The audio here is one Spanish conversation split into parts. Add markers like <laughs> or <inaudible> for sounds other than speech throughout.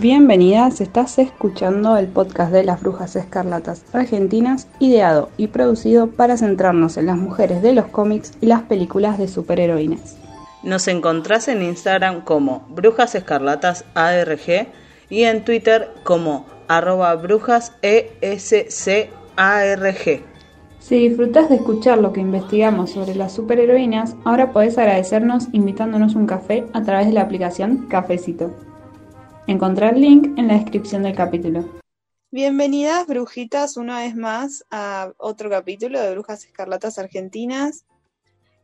Bienvenidas, estás escuchando el podcast de las Brujas Escarlatas Argentinas, ideado y producido para centrarnos en las mujeres de los cómics y las películas de superheroínas. Nos encontrás en Instagram como Brujas Escarlatas ARG y en Twitter como arroba brujas ESCARG. Si disfrutas de escuchar lo que investigamos sobre las superheroínas, ahora podés agradecernos invitándonos un café a través de la aplicación Cafecito. Encontrar el link en la descripción del capítulo. Bienvenidas, brujitas, una vez más a otro capítulo de Brujas Escarlatas Argentinas.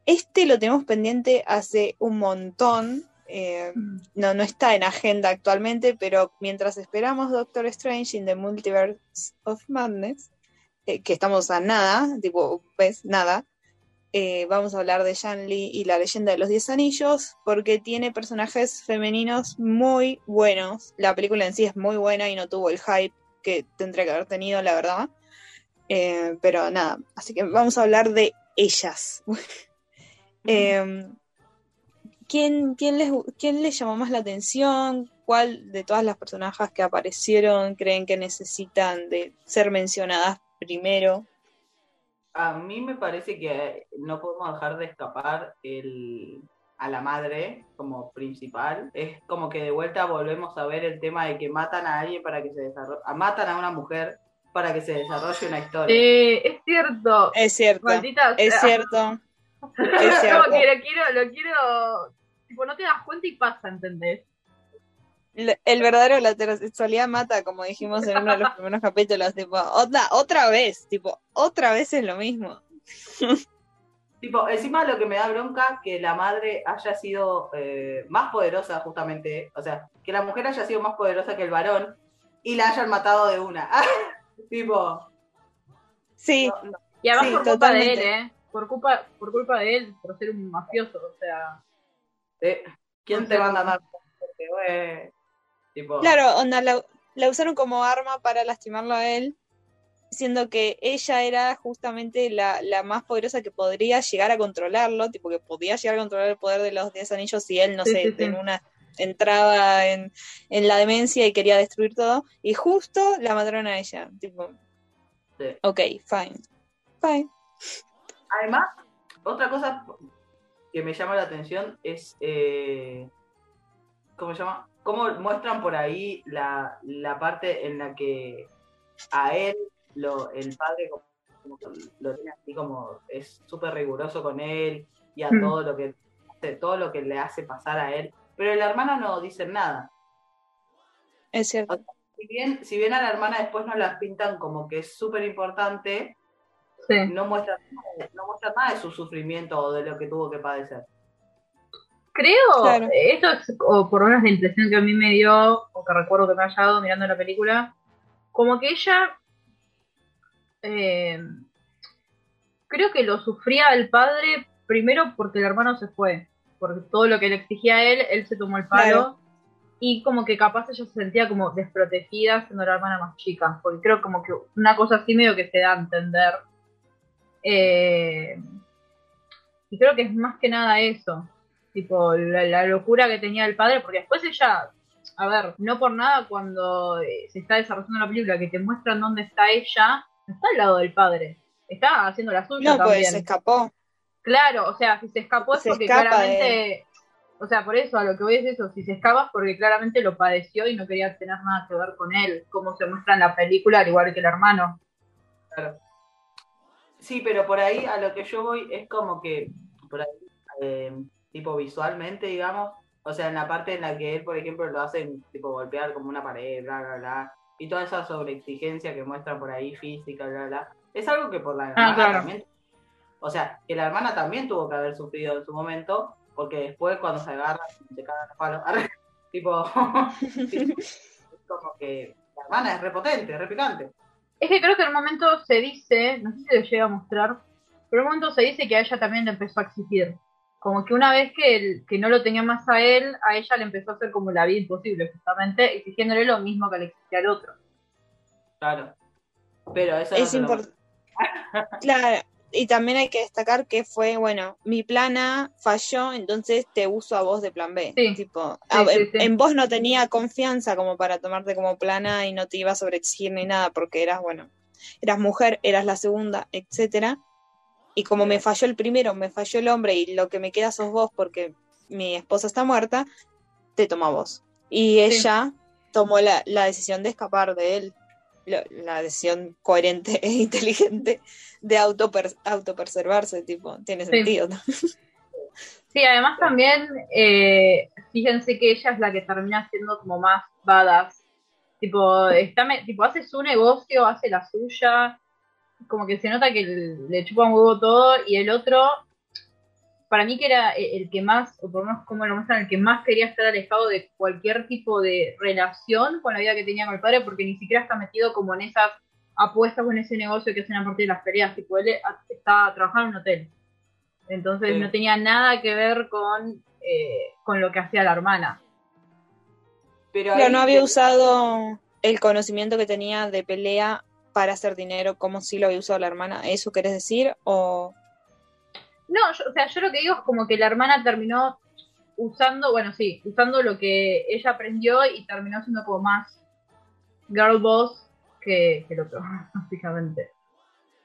Este lo tenemos pendiente hace un montón. eh, no, no está en agenda actualmente, pero mientras esperamos Doctor Strange in the Multiverse of Madness, eh, que estamos a nada, tipo, ves, nada, eh, vamos a hablar de Shan Li y la leyenda de los Diez Anillos, porque tiene personajes femeninos muy buenos. La película en sí es muy buena y no tuvo el hype que tendría que haber tenido, la verdad. Eh, pero nada, así que vamos a hablar de ellas. <laughs> Eh, ¿quién, quién, les, ¿Quién les llamó más la atención? ¿Cuál de todas las personajes que aparecieron creen que necesitan de ser mencionadas primero? A mí me parece que no podemos dejar de escapar el, a la madre como principal. Es como que de vuelta volvemos a ver el tema de que matan a alguien para que se desarrolle, matan a una mujer para que se desarrolle una historia. Eh, es cierto. Es cierto, Maldita es sea. cierto. <laughs> Es Es cierto. como que lo quiero, lo quiero. Tipo, no te das cuenta y pasa, ¿entendés? El verdadero la heterosexualidad mata, como dijimos en uno de los <laughs> primeros capítulos, tipo, otra, otra vez, tipo, otra vez es lo mismo. <laughs> Tipo, encima lo que me da bronca que la madre haya sido eh, más poderosa justamente, o sea, que la mujer haya sido más poderosa que el varón y la hayan matado de una. <laughs> tipo, Sí, no, no. Y además Sí, por culpa de él. ¿eh? Por culpa, por culpa de él, por ser un mafioso, o sea. Eh, ¿Quién te manda a matar? Porque, tipo, claro, onda, la, la usaron como arma para lastimarlo a él, siendo que ella era justamente la, la más poderosa que podría llegar a controlarlo, tipo que podía llegar a controlar el poder de los diez anillos y él, no Sí, sé, sí, sí. en una entraba en, en la demencia y quería destruir todo, y justo la mataron a ella, tipo, Sí. ok, fine, fine. Además, otra cosa que me llama la atención es, eh, ¿cómo se llama? Cómo muestran por ahí la, la parte en la que a él, lo, el padre, como, como que lo tiene así como, es súper riguroso con él y a Mm. todo lo que todo lo que le hace pasar a él, pero la hermana no dice nada. Es cierto. Si bien, si bien a la hermana después nos la pintan como que es súper importante, Sí. no muestra, no muestra nada de su sufrimiento o de lo que tuvo que padecer. Creo, Claro. esto es o por lo menos la impresión que a mí me dio, o que recuerdo que me haya dado mirando la película, como que ella eh, creo que lo sufría el padre primero porque el hermano se fue, porque todo lo que le exigía a él, él se tomó el palo. Claro. Y como que capaz ella se sentía como desprotegida siendo la hermana más chica, porque creo como que una cosa así medio que se da a entender. Eh, y creo que es más que nada eso, tipo la, la locura que tenía el padre, porque después ella, a ver, no por nada cuando eh, se está desarrollando la película que te muestran dónde está ella, no está al lado del padre, está haciendo la suya No, también. pues se escapó. Claro, o sea, si se escapó es Se porque claramente, o sea, por eso a lo que voy es eso, si se escapa es porque claramente lo padeció y no quería tener nada que ver con él, como se muestra en la película, al igual que el hermano. Claro. Sí, pero por ahí a lo que yo voy es como que, por ahí, eh, tipo visualmente, digamos, o sea, en la parte en la que él, por ejemplo, lo hacen tipo golpear como una pared, bla, bla, bla, y toda esa sobreexigencia que muestran por ahí física, bla, bla, es algo que por la hermana claro. también, o sea, que la hermana también tuvo que haber sufrido en su momento, porque después cuando se agarra, se cagan los palos, <laughs> tipo, tipo, <laughs> es como que la hermana es repotente, es repicante. Es que creo que en un momento se dice, no sé si lo llega a mostrar, pero en un momento se dice que a ella también le empezó a exigir. Como que una vez que, el- que no lo tenía más a él, a ella le empezó a hacer como la vida imposible, justamente, exigiéndole lo mismo que le exigía al otro. Claro. Pero eso Es no lo importante. <laughs> Claro, y también hay que destacar que fue, bueno, mi plan A falló, entonces te uso a vos de plan B. Sí. Tipo, Sí, a- sí, en, sí. en vos no tenía confianza como para tomarte como plan A y no te iba a sobreexigir ni nada porque eras, bueno, eras mujer, eras la segunda, etcétera. Y como me falló el primero, me falló el hombre y lo que me queda sos vos porque mi esposa está muerta, te tomo a vos. Y ella tomó la, la decisión de escapar de él. La, decisión coherente e <laughs> inteligente de autoper, autopreservarse, tipo, tiene Sí. sentido. ¿no? <laughs> Sí, además también, eh, fíjense que ella es la que termina siendo como más badass. Tipo, está, me- tipo, hace su negocio, hace la suya, como que se nota que le, chupa un huevo todo, y el otro, para mí que era el, el que más, o por lo menos como lo muestran, el que más quería estar alejado de cualquier tipo de relación con la vida que tenía con el padre, porque ni siquiera está metido como en esas apuestas o en ese negocio que hacen a partir de las peleas. Tipo, él a- está trabajando en un hotel. Entonces Sí. no tenía nada que ver con, eh, con lo que hacía la hermana. Pero no había usado el conocimiento que tenía de pelea para hacer dinero como si lo había usado la hermana. ¿Eso querés decir? O No, yo- o sea, yo lo que digo es como que la hermana terminó usando, bueno, sí, usando lo que ella aprendió y terminó siendo como más girl boss que, que el otro, <laughs> básicamente.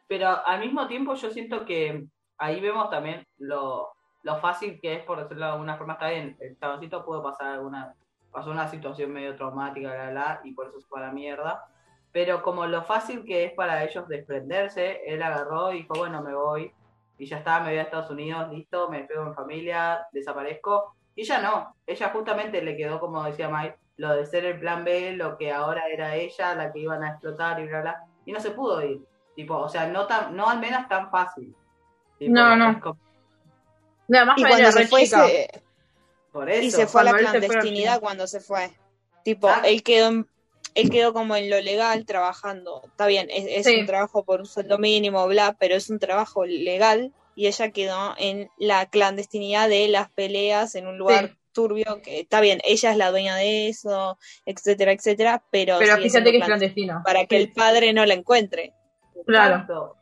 Pero al mismo tiempo yo siento que ahí vemos también lo, lo fácil que es, por decirlo de alguna forma, está bien, el chaboncito pudo pasar alguna, pasó una situación medio traumática, bla, bla, y por eso se fue a la mierda. Pero como lo fácil que es para ellos desprenderse, él agarró y dijo, bueno, me voy, y ya está, me voy a Estados Unidos, listo, me despego de mi familia, desaparezco. Y ella no, ella justamente le quedó, como decía Mike, lo de ser el plan B, lo que ahora era ella, la que iban a explotar y bla, bla, y no se pudo ir. Tipo, o sea, no tan, no al menos tan fácil. Tipo, No, no. como- Y además y cuando se fue se, por eso. y se fue a la clandestinidad cuando se fue. Tipo, Exacto. él quedó en- él quedó como en lo legal trabajando. Está bien, es, es Sí. un trabajo por un sueldo mínimo, bla, pero es un trabajo legal y ella quedó en la clandestinidad de las peleas en un lugar Sí. turbio que está bien, ella es la dueña de eso, etcétera, etcétera, pero, Pero fíjate que es clandestino, para que el padre no la encuentre. Claro.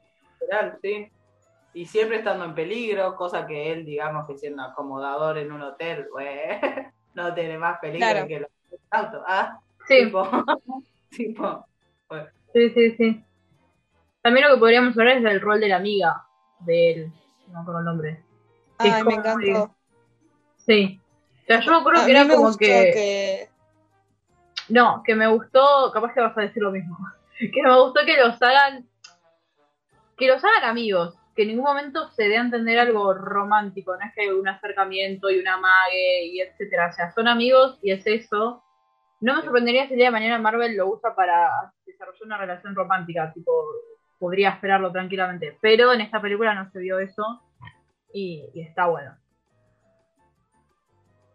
Sí. Y siempre estando en peligro, cosa que él, digamos, que siendo acomodador en un hotel, güey, <laughs> no tiene más peligro Claro. que los autos. Ah, Sí, tipo, <laughs> tipo, sí, sí, sí. También lo que podríamos hablar es del rol de la amiga de él. No me acuerdo el nombre. Ay, Es me como encantó. Sí. O sea, yo me acuerdo A que mí era me como que No, que me gustó, capaz que vas a decir lo mismo. <laughs> Que me gustó que los hagan, que los hagan amigos, que en ningún momento se dé a entender algo romántico, no es que un acercamiento y una mague y etcétera, o sea, son amigos y es eso. No me sorprendería si el día de mañana Marvel lo usa para desarrollar una relación romántica, tipo, podría esperarlo tranquilamente, pero en esta película no se vio eso y, y está bueno.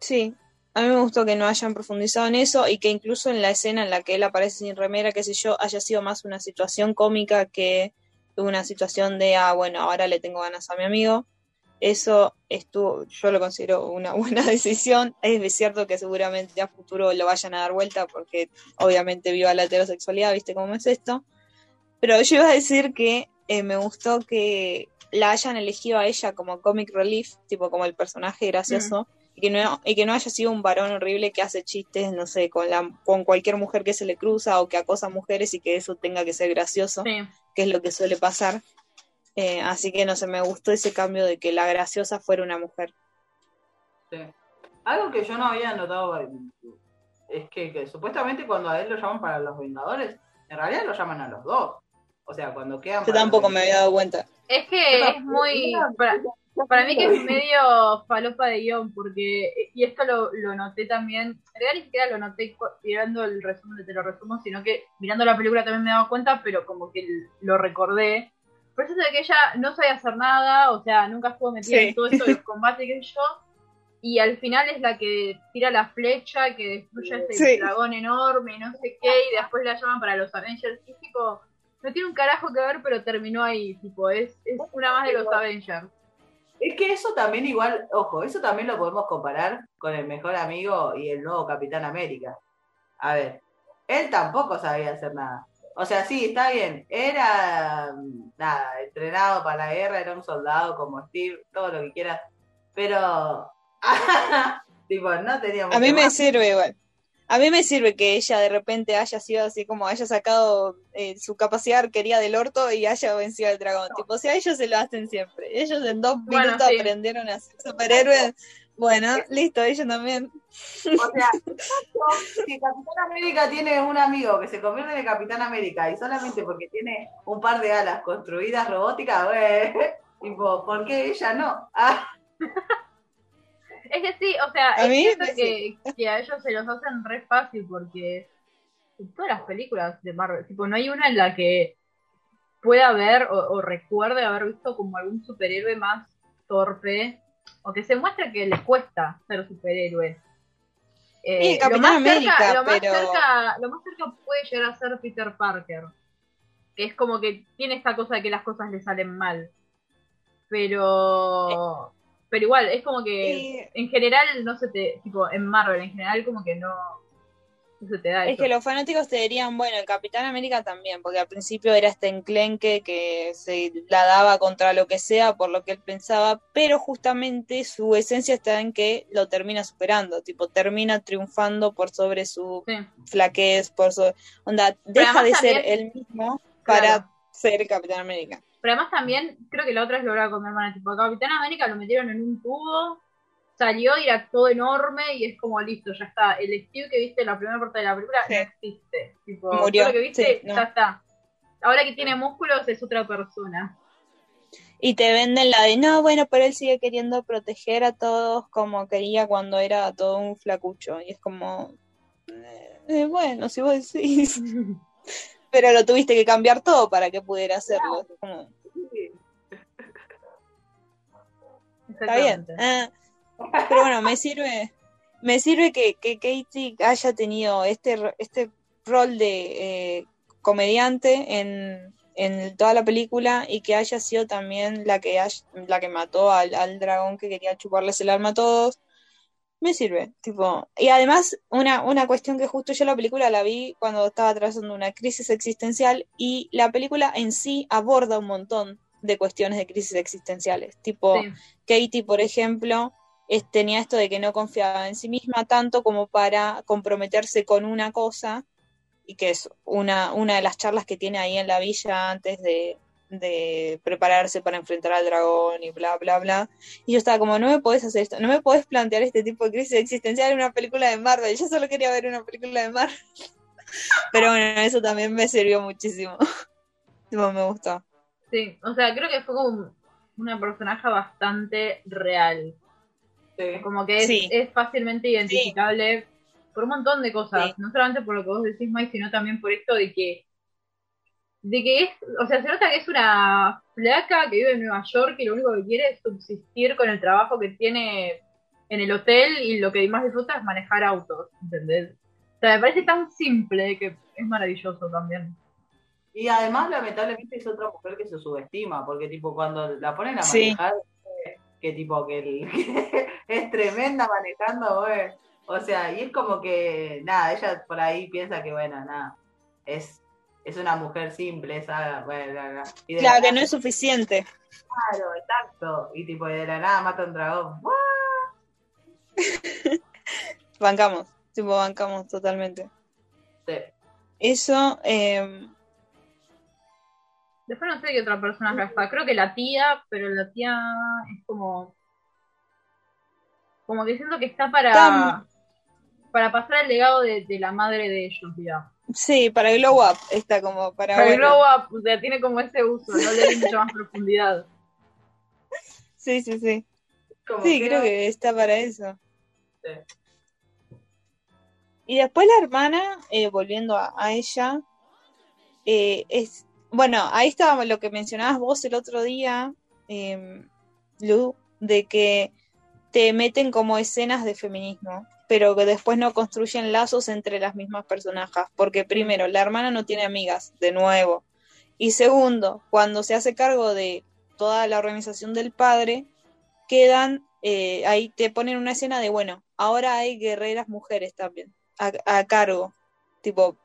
Sí, a mí me gustó que no hayan profundizado en eso y que incluso en la escena en la que él aparece sin remera, qué sé yo, haya sido más una situación cómica que una situación de, ah, bueno, ahora le tengo ganas a mi amigo. Eso estuvo, yo lo considero una buena <laughs> decisión. Es cierto que seguramente a futuro lo vayan a dar vuelta porque obviamente viva la heterosexualidad, viste cómo es esto. Pero yo iba a decir que eh, me gustó que la hayan elegido a ella como comic relief, tipo como el personaje gracioso, y, que no, y que no haya sido un varón horrible que hace chistes, no sé, con, la, con cualquier mujer que se le cruza o que acosa a mujeres y que eso tenga que ser gracioso, Sí. que es lo que suele pasar. Eh, así que no sé, me gustó ese cambio de que la graciosa fuera una mujer. sí. Algo que yo no había notado es que, que supuestamente cuando a él lo llaman para los Vengadores, en realidad lo llaman a los dos. O sea, cuando quedan. Yo tampoco me había dado cuenta. Es que es muy... Para, para mí que es medio falopa de guion, porque, y esto lo, lo noté también, en realidad ni siquiera lo noté mirando el resumen de Te lo resumo, sino que mirando la película también me he dado cuenta, pero como que lo recordé. Por eso de que ella no sabía hacer nada, o sea, nunca estuvo metida Sí. en todo esto de los <laughs> combates que yo, y al final es la que tira la flecha, que destruye ese Sí. dragón enorme, no sé qué, y después la llaman para los Avengers, y tipo, no tiene un carajo que ver, pero terminó ahí, tipo, es, es una más de los Avengers. Es que eso también igual, ojo, eso también lo podemos comparar con el mejor amigo y el nuevo Capitán América. A ver, él tampoco sabía hacer nada. O sea, sí, está bien. Era, nada, entrenado para la guerra, era un soldado como Steve, todo lo que quieras. Pero, <laughs> tipo, no teníamos. A mí me más. sirve igual. A mí me sirve que ella de repente haya sido así como haya sacado eh, su capacidad arquería del orto y haya vencido al dragón. Tipo, o sea, ellos se lo hacen siempre. Ellos en dos Bueno, minutos sí. aprendieron a ser superhéroes. Bueno, listo, ellos también. O sea, si Capitán América tiene un amigo que se convierte en el Capitán América y solamente porque tiene un par de alas construidas robóticas, <laughs> güey, tipo, ¿por qué ella no? Ah, Es que sí, o sea, A es mí cierto me- que, que a ellos se los hacen re fácil porque en todas las películas de Marvel, tipo, no hay una en la que pueda ver o, o recuerde haber visto como algún superhéroe más torpe o que se muestre que les cuesta ser superhéroe. Eh, Sí, lo, más América, cerca, lo, más pero- cerca, lo más cerca puede llegar a ser Peter Parker, que es como que tiene esta cosa de que las cosas le salen mal. Pero, pero igual, es como que Eh, en general no se te, tipo, en Marvel en general como que no se te da Es eso. que los fanáticos te dirían, bueno, el Capitán América también, porque al principio era este enclenque que se la daba contra lo que sea por lo que él pensaba, pero justamente su esencia está en que lo termina superando, tipo, termina triunfando por sobre su Sí, flaquez, por su onda, deja de ser también- él mismo para claro. ser Capitán América. Pero además también, creo que la otra es lograda con mi hermana, tipo, Capitán América lo metieron en un tubo, salió y era todo enorme y es como listo, ya está. El Steve que viste en la primera parte de la película Sí. no existe. Tipo, Murió, todo lo que viste, sí, no. ya está. Ahora que tiene músculos es otra persona. Y te venden la de, no, bueno, pero él sigue queriendo proteger a todos como quería cuando era todo un flacucho. Y es como, eh, eh, bueno, si vos decís. <laughs> pero lo tuviste que cambiar todo para que pudiera hacerlo. Es como, está bien. Ah, pero bueno, me sirve, me sirve que, que Katie haya tenido este, este rol de eh, comediante en, en toda la película y que haya sido también la que, haya- la que mató al, al dragón que quería chuparles el alma a todos. Me sirve, tipo, y además una, una cuestión que justo yo la película la vi cuando estaba atravesando una crisis existencial y la película en sí aborda un montón de cuestiones de crisis existenciales, tipo, Sí. Katie, por ejemplo, tenía esto de que no confiaba en sí misma tanto como para comprometerse con una cosa, y que es una, una de las charlas que tiene ahí en la villa antes de, de prepararse para enfrentar al dragón y bla, bla, bla. Y yo estaba como, no me podés hacer esto, no me podés plantear este tipo de crisis existencial en una película de Marvel. Yo solo quería ver una película de Marvel. <laughs> Pero bueno, eso también me sirvió muchísimo. <laughs> Me gustó. Sí, o sea, creo que fue como una personaje bastante real. Sí. Como que es, Sí. es fácilmente identificable por un montón de cosas. Sí. No solamente por lo que vos decís, Mike, sino también por esto de que. De que es. O sea, se nota que es una flaca que vive en Nueva York y lo único que quiere es subsistir con el trabajo que tiene en el hotel y lo que más disfruta es manejar autos, ¿entendés? O sea, me parece tan simple que es maravilloso también. Y además, lamentablemente, es otra mujer que se subestima, porque tipo cuando la ponen a manejar, que tipo que, el- <laughs> que es tremenda manejando, güey. O sea, y es como que, nada, ella por ahí piensa que, bueno, nada, es, es una mujer simple, esa, bueno, bla, bla. Y Claro que no es suficiente. Claro, exacto. Y tipo, de la nada mata un dragón. <laughs> Bancamos, tipo, bancamos totalmente. Sí. Eso, eh, Después no sé qué otra persona está. Creo que la tía, pero la tía es como. Como que siento que está para. Tam- Para pasar el legado de, de la madre de ellos, digamos. sí, para el glow up está como para... Pero el glow up, o sea, tiene como ese uso, no le da mucha más <laughs> profundidad. Sí, sí, sí. Como Sí, que creo que está para eso. Sí. Y después la hermana, eh, volviendo a, a ella, eh, es, bueno, ahí estaba lo que mencionabas vos el otro día, eh, Lu, de que te meten como escenas de feminismo, pero que después no construyen lazos entre las mismas personajes, porque primero, la hermana no tiene amigas, de nuevo, y segundo, cuando se hace cargo de toda la organización del padre, quedan, eh, ahí te ponen una escena de, bueno, ahora hay guerreras mujeres también a, a cargo. Tipo,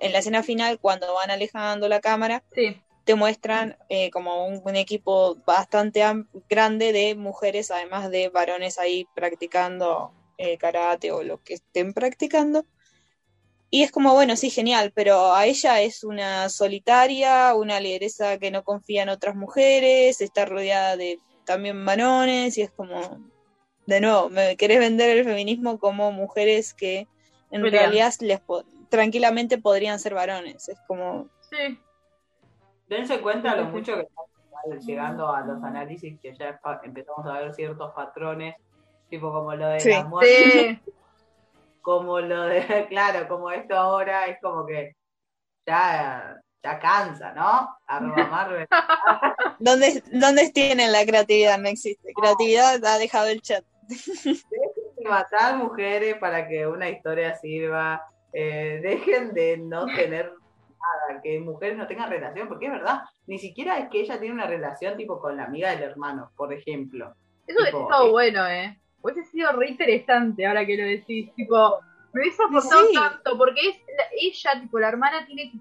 en la escena final, cuando van alejando la cámara, Sí, te muestran eh, como un, un equipo bastante grande de mujeres, además de varones ahí practicando eh, karate o lo que estén practicando. Y es como, bueno, sí, genial, pero a ella es una solitaria, una lideresa que no confía en otras mujeres, está rodeada de también varones, y es como, de nuevo, me querés vender el feminismo como mujeres que en realidad les tranquilamente podrían ser varones. Es como, sí. Dense cuenta lo mucho que estamos llegando a los análisis que ya empezamos a ver ciertos patrones, tipo como lo de Sí. la muerte, Sí, como lo de, <laughs> claro, como esto ahora es como que ya, ya cansa, ¿no? Arroba <laughs> Marvel. ¿Dónde, ¿Dónde tienen la creatividad? No existe. Creatividad ha dejado el chat. matar mujeres para que una historia sirva. Eh, dejen de no tener nada, que mujeres no tengan relación, porque es verdad, ni siquiera es que ella tiene una relación tipo con la amiga del hermano, por ejemplo. eso hubiese Tipo, estado eh. bueno, ¿eh? Hubiese sido re interesante ahora que lo decís. Tipo, me hubiese aportado Sí. tanto, porque es la- ella, tipo, la hermana tiene.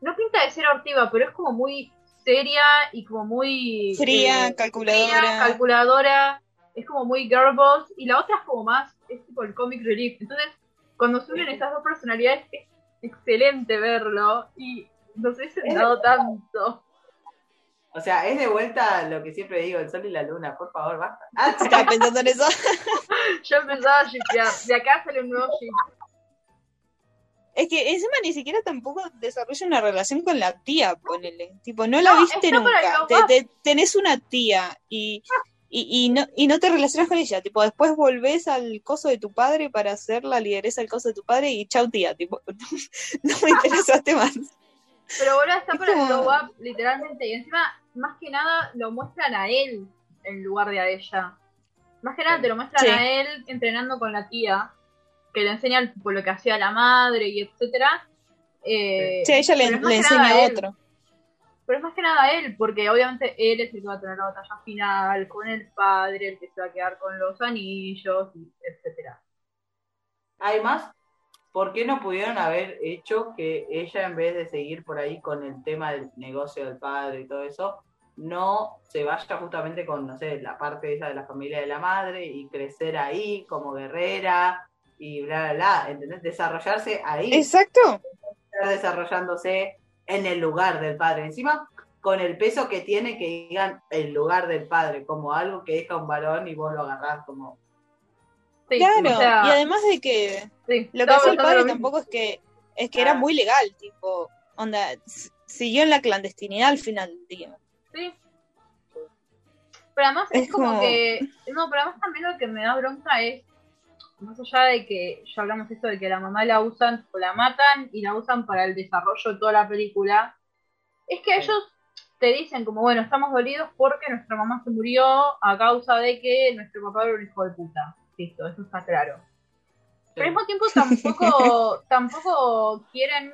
No pinta de ser hortiva, pero es como muy seria y como muy. Fría, eh, calculadora. fría, calculadora. Es como muy girl boss. Y la otra es como más. Es tipo el comic relief. Entonces, cuando se unen esas dos personalidades, es excelente verlo. Y nos hubiesen Es dado tanto. O sea, es de vuelta lo que siempre digo, el sol y la luna, por favor, basta. Ah, <laughs> Estaba pensando en eso. <laughs> Yo empezaba a shippear. De acá sale un nuevo ship. Es que encima ni siquiera tampoco desarrolla una relación con la tía, ponele. Tipo, no la No, viste nunca. Te- te- tenés una tía y, y, y no, y no te relacionas con ella. Tipo, después volvés al coso de tu padre para hacer la lideresa del coso de tu padre y chau tía. Tipo, <laughs> no me interesaste más. Pero boludo, está Es para el glow up, literalmente. Y encima, más que nada, lo muestran a él en lugar de a ella. Más que nada te lo muestran Sí. a él entrenando con la tía, que le enseña tipo, lo que hacía la madre y etcétera. Eh, Sí, ella le, enseña a él. otro. Pero es más que nada él, porque obviamente él es el que va a tener la batalla final con el padre, el que se va a quedar con los anillos, y etcétera. Además, ¿por qué no pudieron haber hecho que ella, en vez de seguir por ahí con el tema del negocio del padre y todo eso, no se vaya justamente con, no sé, la parte esa de la familia de la madre y crecer ahí como guerrera y bla, bla, bla, ¿entendés? Desarrollarse ahí, Exacto. estar desarrollándose en el lugar del padre. Encima, con el peso que tiene que digan el lugar del padre, como algo que deja un varón y vos lo agarrás como... Sí, Claro. o sea, y además de que sí, lo que hace el padre tampoco es que es que era Ah. muy legal, tipo, onda, siguió en la clandestinidad al final del día. Sí. Pero además es, Es como, como- que. No, pero además también lo que me da bronca es. Más allá de que ya hablamos esto de que la mamá la usan, o la matan y la usan para el desarrollo de toda la película. Es que ellos te dicen como, bueno, estamos dolidos porque nuestra mamá se murió a causa de que nuestro papá era un hijo de puta. Listo, eso está claro. Pero al mismo tiempo <laughs> tampoco, tampoco quieren,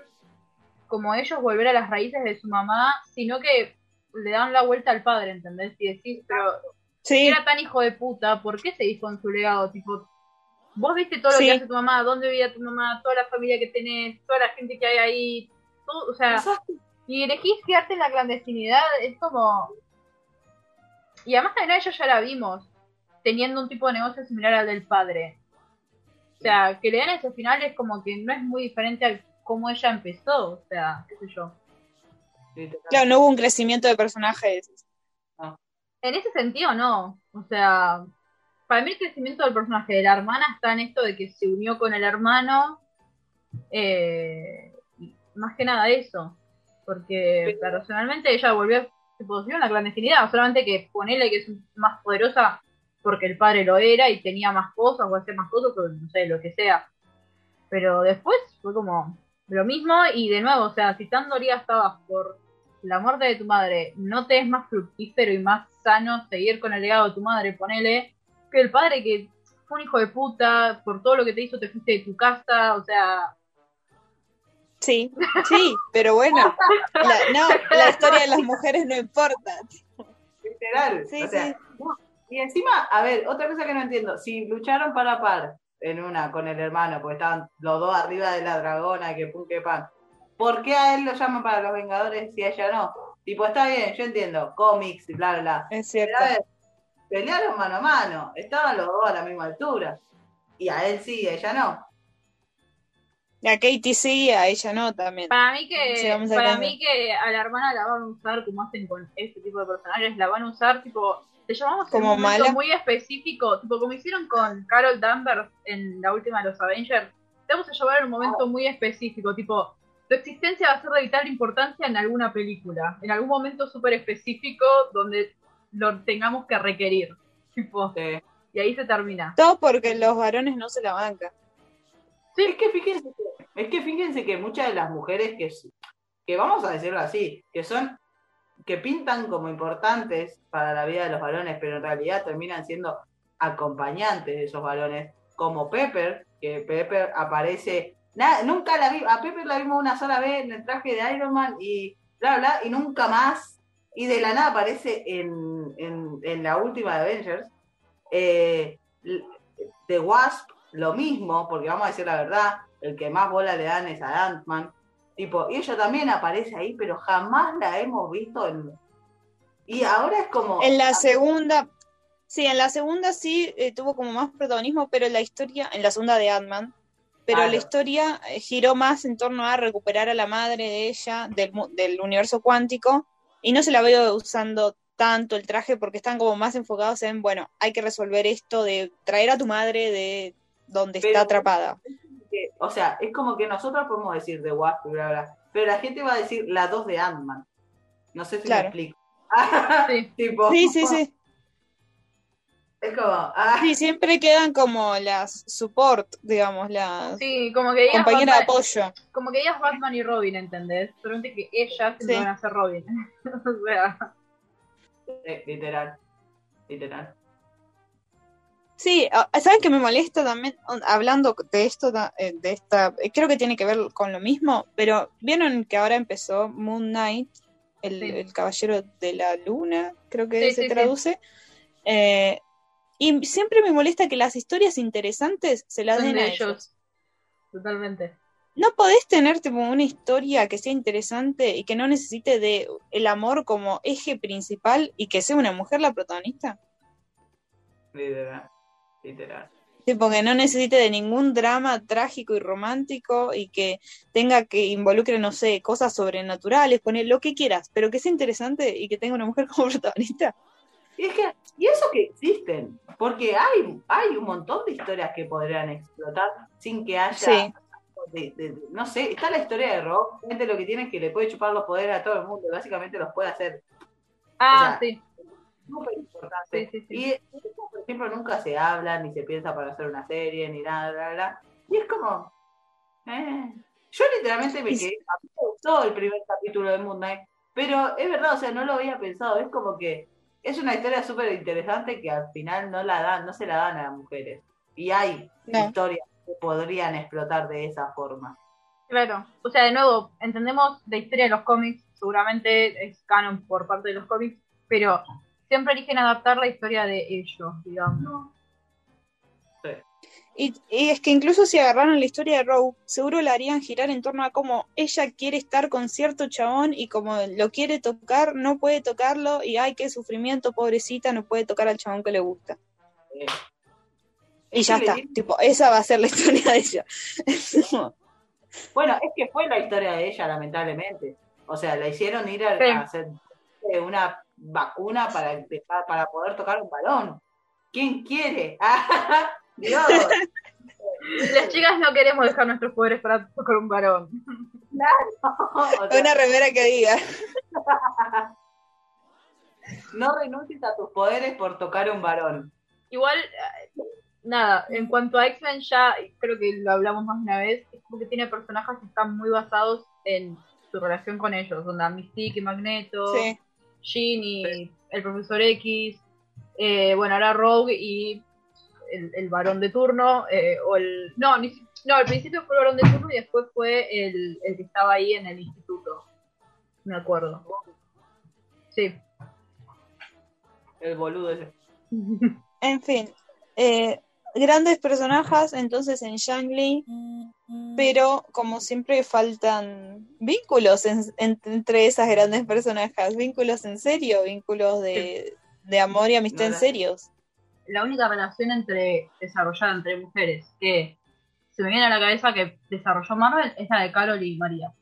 como ellos, volver a las raíces de su mamá, sino que le dan la vuelta al padre, ¿entendés? Y decís, pero si era tan hijo de puta, ¿por qué seguís con su legado? Tipo, vos viste todo lo Sí. que hace tu mamá, dónde vivía tu mamá, toda la familia que tenés, toda la gente que hay ahí, todo, o sea, Exacto. y elegís quedarte en la clandestinidad, es como... Y además también a ellos ya la vimos, teniendo un tipo de negocio similar al del padre. O sea, que le den ese final es como que no es muy diferente a cómo ella empezó, o sea, qué sé yo. Claro, no hubo un crecimiento de personajes. En ese sentido, no. O sea, para mí el crecimiento del personaje de la hermana está en esto de que se unió con el hermano. eh, más que nada eso. Porque personalmente ella volvió, se posicionó en la clandestinidad. Solamente que ponele que es más poderosa porque el padre lo era y tenía más cosas o hacía más cosas o no sé, lo que sea. Pero después fue como lo mismo y de nuevo, o sea, si tan dolida estabas por la muerte de tu madre, no te es más fructífero y más sano seguir con el legado de tu madre, ponele, que el padre que fue un hijo de puta, por todo lo que te hizo te fuiste de tu casa, o sea, Sí, sí, pero bueno, la, no, la historia de las mujeres no importa. Literal. Sí, o sea, sí. Y encima, a ver, otra cosa que no entiendo, si lucharon para par en una con el hermano, porque estaban los dos arriba de la dragona, que pum, que pan. ¿Por qué a él lo llaman para los Vengadores y a ella no? Tipo, está bien, yo entiendo, cómics y bla, bla, bla. Es Pero cierto. a ver, pelearon mano a mano, estaban los dos a la misma altura. Y a él sí, a ella no. A Katie sí, a ella no también. Para mí que, Sí, a para cambiar. mí que a la hermana la van a usar como hacen con este tipo de personajes, la van a usar tipo, te llamamos Como un momento mala. muy específico, tipo como hicieron con Carol Danvers en la última de los Avengers, te vamos a llevar en un momento muy específico, tipo, tu existencia va a ser de vital importancia en alguna película, en algún momento súper específico donde lo tengamos que requerir, tipo, Sí. y ahí se termina. Todo porque los varones no se la bancan. Es que fíjense que, es que fíjense que muchas de las mujeres que, que vamos a decirlo así, que son, que pintan como importantes para la vida de los varones, pero en realidad terminan siendo acompañantes de esos varones, como Pepper, que Pepper aparece, nada, nunca la vi, a Pepper la vimos una sola vez en el traje de Iron Man y bla bla, y nunca más, y de la nada aparece en, en, en la última de Avengers. Eh, The Wasp, lo mismo, porque vamos a decir la verdad, el que más bola le dan es a Ant-Man. Tipo, y ella también aparece ahí, pero jamás la hemos visto en. Y ahora es como. En la segunda, sí, en la segunda sí eh, tuvo como más protagonismo, pero la historia, en la segunda de Ant-Man, pero Claro. la historia eh, giró más en torno a recuperar a la madre de ella del, del universo cuántico y no se la veo usando tanto el traje porque están como más enfocados en, bueno, hay que resolver esto de traer a tu madre de donde Pero- está atrapada. que- o sea, es como que nosotros podemos decir The Wasp bla, bla, pero la gente va a decir la 2 de Ant-Man. No sé si Claro. me explico. <laughs> Sí. tipo, Sí, sí, sí. Es como. ah, Sí, siempre quedan como las support, digamos, las Sí, como que ellas compañeras de Batman- apoyo. como que ella es Batman y Robin, ¿entendés? Solamente que ellas Sí. van a ser Robin. <laughs> o sea, eh, literal. Literal. Sí, ah, ¿saben qué me molesta también? Hablando de esto, eh, de esta, eh, creo que tiene que ver con lo mismo, pero vieron que ahora empezó Moon Knight, el, Sí. el caballero de la luna, creo que Sí, se sí, sí. traduce. Eh, y siempre me molesta que las historias interesantes se las den de a ellos. ellos. Totalmente. No podés tener tipo, una historia que sea interesante y que no necesite de el amor como eje principal y que sea una mujer la protagonista. Literal. Literal. Tipo, que no necesite de ningún drama trágico y romántico y que tenga que involucre, no sé, cosas sobrenaturales, poner lo que quieras, pero que sea interesante y que tenga una mujer <laughs> como protagonista. Y es que, y eso que existen, porque hay, hay un montón de historias que podrían explotar sin que haya, Sí. de- de- de- no sé, está la historia de Rock, gente lo que tiene es que le puede chupar los poderes a todo el mundo, y básicamente los puede hacer Ah, O sea, sí. súper importante. Sí, sí, sí. Y eso, por ejemplo, nunca se habla, ni se piensa para hacer una serie, ni nada, bla, bla, bla. Y es como, eh. yo literalmente me quedé, a mí me gustó el primer capítulo de Moon Knight, pero es verdad, o sea, no lo había pensado, es como que es una historia súper interesante que al final no la dan, no se la dan a las mujeres. Y hay No. historias que podrían explotar de esa forma. Claro. O sea, de nuevo, entendemos la historia de los cómics, seguramente es canon por parte de los cómics, pero siempre eligen adaptar la historia de ellos, digamos. Y, y es que incluso si agarraran la historia de Rogue, seguro la harían girar en torno a cómo ella quiere estar con cierto chabón y como lo quiere tocar, no puede tocarlo y ay, qué sufrimiento, pobrecita, no puede tocar al chabón que le gusta. Eh, Y ya está, tipo, esa va a ser la historia de ella. <laughs> Bueno, es que fue la historia de ella, lamentablemente. O sea, la hicieron ir a, Sí. a hacer eh, una vacuna para, para poder tocar un balón. ¿Quién quiere? <laughs> Dios, <laughs> Las chicas no queremos dejar nuestros poderes para tocar un varón. o sea, Una remera que diga. no renuncies a tus poderes por tocar un balón. Igual, eh, nada, en cuanto a X-Men ya creo que lo hablamos más de una vez, es como que tiene personajes que están muy basados en su relación con ellos, onda Mystique y Magneto, Sí. Jean y el Profesor X, eh, bueno, ahora Rogue y el, el varón de turno, eh, o el... No, no, al principio fue el varón de turno y después fue el, el que estaba ahí en el instituto, me acuerdo. Sí. El boludo ese. <laughs> En fin, eh, grandes personajes entonces en Shangli, pero como siempre faltan vínculos en- en- entre esas grandes personajes, vínculos en serio, vínculos de, de amor y amistad en No, serios. La única relación entre desarrollada entre mujeres que se me viene a la cabeza que desarrolló Marvel es la de Carol y María.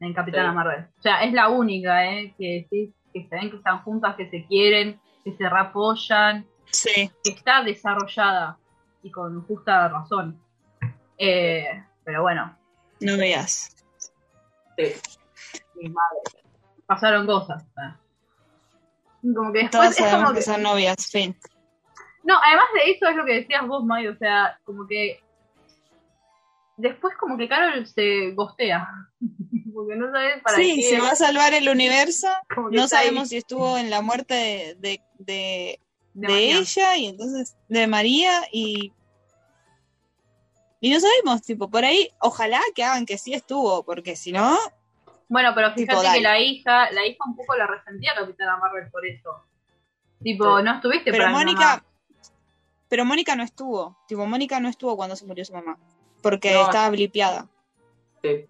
En Capitana Sí. Marvel. O sea, es la única, ¿eh? Que sí, que se ven que están juntas, que se quieren, que se reapoyan, Sí. que está desarrollada y con justa razón. Eh, pero bueno, No veas. Sí. Mi madre. pasaron cosas. ¿eh? Como que después Todas es como que- que son novias, fin. No, además de eso es lo que decías vos, May, o sea, como que después como que Carol se gostea. <laughs> Porque no sabes para Sí, qué. se va a salvar el universo. <laughs> No ahí sabemos si estuvo en la muerte de, de, de- de ella y entonces de María y y no sabemos, tipo, por ahí, ojalá que hagan que sí estuvo, porque si no, Bueno, pero Tipo, fíjate dale. que la hija, la hija un poco la resentía a Capitana Marvel por eso. Tipo, Sí. no estuviste pero para Mónica. Pero Mónica no estuvo, tipo, Mónica no estuvo cuando se murió su mamá, porque No. estaba blipeada. Sí,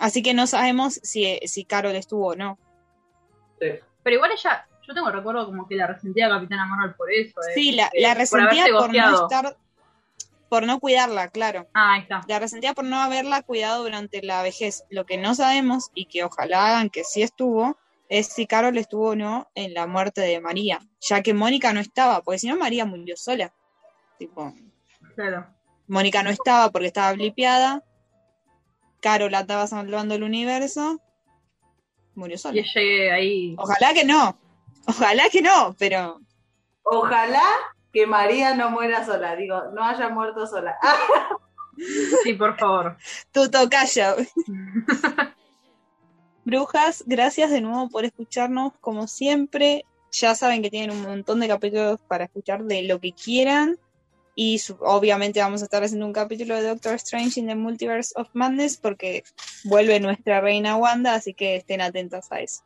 Así que no sabemos si, si Carol estuvo o no. sí. Pero igual ella, yo tengo recuerdo como que la resentía a Capitana Marvel por eso. eh, Sí, la, eh, la por resentía haberse por, no estar, por no cuidarla, claro. Ah, ahí está. La resentía por no haberla cuidado durante la vejez. Lo que no sabemos, y que ojalá hagan que sí estuvo, es si Carol estuvo o no en la muerte de María, ya que Mónica no estaba, porque si no María murió sola. Tipo, Claro. Mónica no estaba porque estaba blipeada, Carol la estaba salvando el universo, murió Y sola. ella ahí. Ojalá que no, ojalá que no, pero Ojalá que María no muera sola, digo, no haya muerto sola. <laughs> Sí, por favor. tu tocaya. <laughs> Brujas, gracias de nuevo por escucharnos como siempre. Ya saben que tienen un montón de capítulos para escuchar de lo que quieran. Y obviamente vamos a estar haciendo un capítulo de Doctor Strange in the Multiverse of Madness porque vuelve nuestra reina Wanda, así que estén atentas a eso.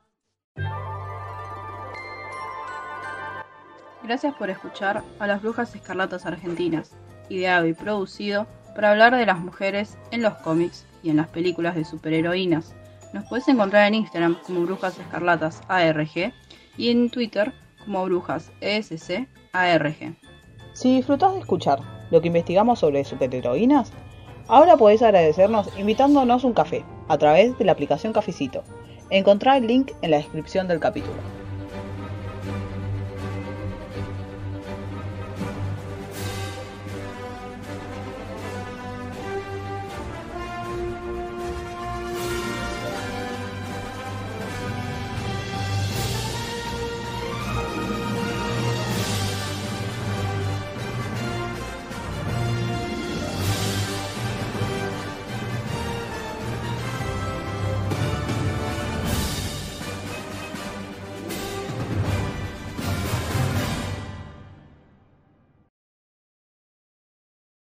Gracias por escuchar a las Brujas Escarlatas Argentinas, ideado y producido para hablar de las mujeres en los cómics y en las películas de superheroínas. Nos puedes encontrar en Instagram como Brujas Escarlatas ARG y en Twitter como Brujas ESC ARG. Si disfrutás de escuchar lo que investigamos sobre superheroínas, ahora podés agradecernos invitándonos un café a través de la aplicación Cafecito. Encontrá el link en la descripción del capítulo.